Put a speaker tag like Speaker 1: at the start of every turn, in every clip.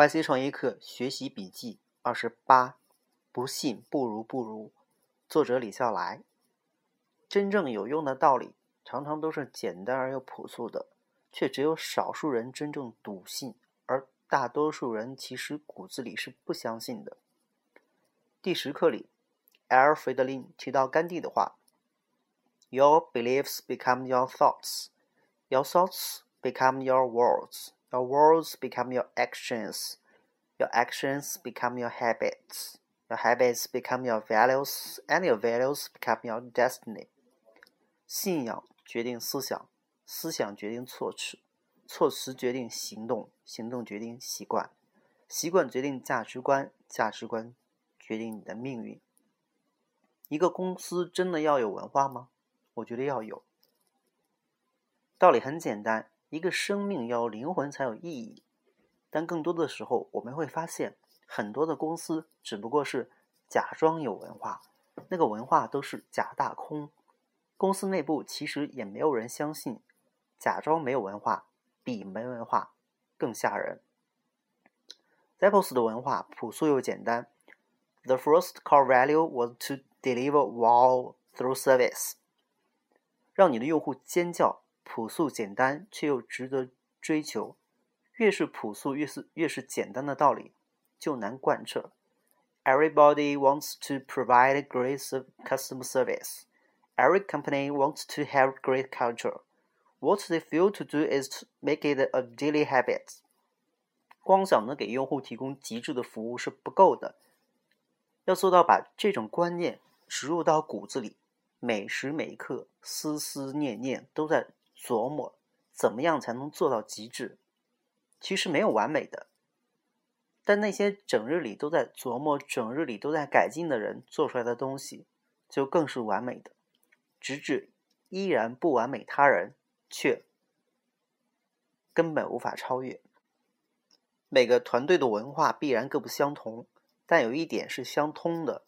Speaker 1: YC 创业课学习笔记二十八，不信不如不如。作者李笑来。真正有用的道理，常常都是简单而又朴素的，却只有少数人真正笃信，而大多数人其实骨子里是不相信的。第十课里，埃尔弗德林提到甘地的话：“Your beliefs become your thoughts, your thoughts become your words.” Your words become your actions. Your actions become your habits. Your habits become your values, and your values become your destiny. 信仰决定思想，思想决定措辞，措辞决定行动，行动决定习惯，习惯决定价值观，价值观决定你的命运。一个公司真的要有文化吗？我觉得要有。道理很简单。一个生命要灵魂才有意义，但更多的时候，我们会发现很多的公司只不过是假装有文化，那个文化都是假大空。公司内部其实也没有人相信，假装没有文化比没文化更吓人。Zappos 的文化朴素又简单，The first core value was to deliver wow through service，让你的用户尖叫。朴素简单却又值得追求，越是朴素越是越是简单的道理就难贯彻。Everybody wants to provide great customer service. Every company wants to have great culture. What they fail to do is to make it a daily habit. 光想着给用户提供极致的服务是不够的，要做到把这种观念植入到骨子里，每时每刻思思念念都在。琢磨怎么样才能做到极致？其实没有完美的，但那些整日里都在琢磨、整日里都在改进的人做出来的东西，就更是完美的。直至依然不完美，他人却根本无法超越。每个团队的文化必然各不相同，但有一点是相通的：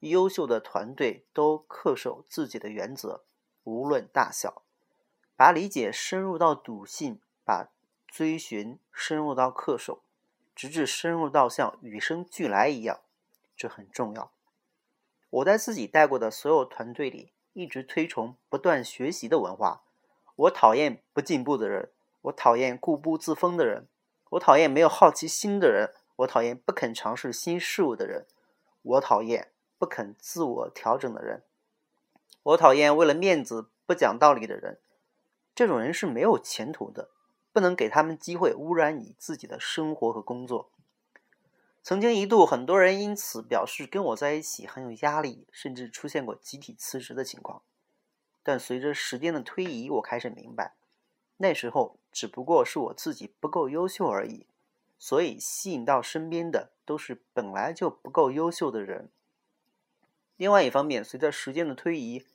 Speaker 1: 优秀的团队都恪守自己的原则，无论大小。把理解深入到笃信，把追寻深入到恪守，直至深入到像与生俱来一样，这很重要。我在自己带过的所有团队里，一直推崇不断学习的文化。我讨厌不进步的人，我讨厌固步自封的人，我讨厌没有好奇心的人，我讨厌不肯尝试新事物的人，我讨厌不肯自我调整的人，我讨厌为了面子不讲道理的人。这种人是没有前途的，不能给他们机会污染你自己的生活和工作。曾经一度，很多人因此表示跟我在一起很有压力，甚至出现过集体辞职的情况。但随着时间的推移，我开始明白，那时候只不过是我自己不够优秀而已。所以吸引到身边的都是本来就不够优秀的人。另外一方面，随着时间的推移，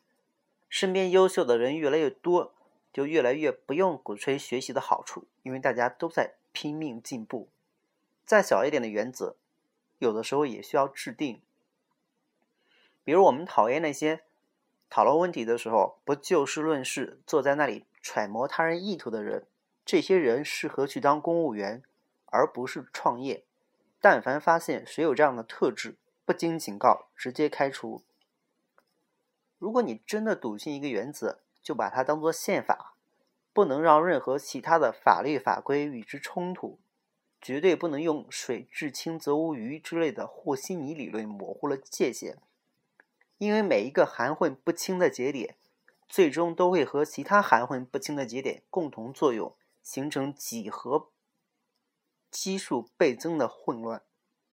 Speaker 1: 身边优秀的人越来越多。就越来越不用鼓吹学习的好处，因为大家都在拼命进步。再小一点的原则，有的时候也需要制定。比如，我们讨厌那些讨论问题的时候不就事论事，坐在那里揣摩他人意图的人。这些人适合去当公务员，而不是创业。但凡发现谁有这样的特质，不经警告直接开除。如果你真的笃信一个原则，就把它当做宪法，不能让任何其他的法律法规与之冲突，绝对不能用“水至清则无鱼”之类的和稀泥理论模糊了界限，因为每一个含混不清的节点，最终都会和其他含混不清的节点共同作用，形成几何基数倍增的混乱。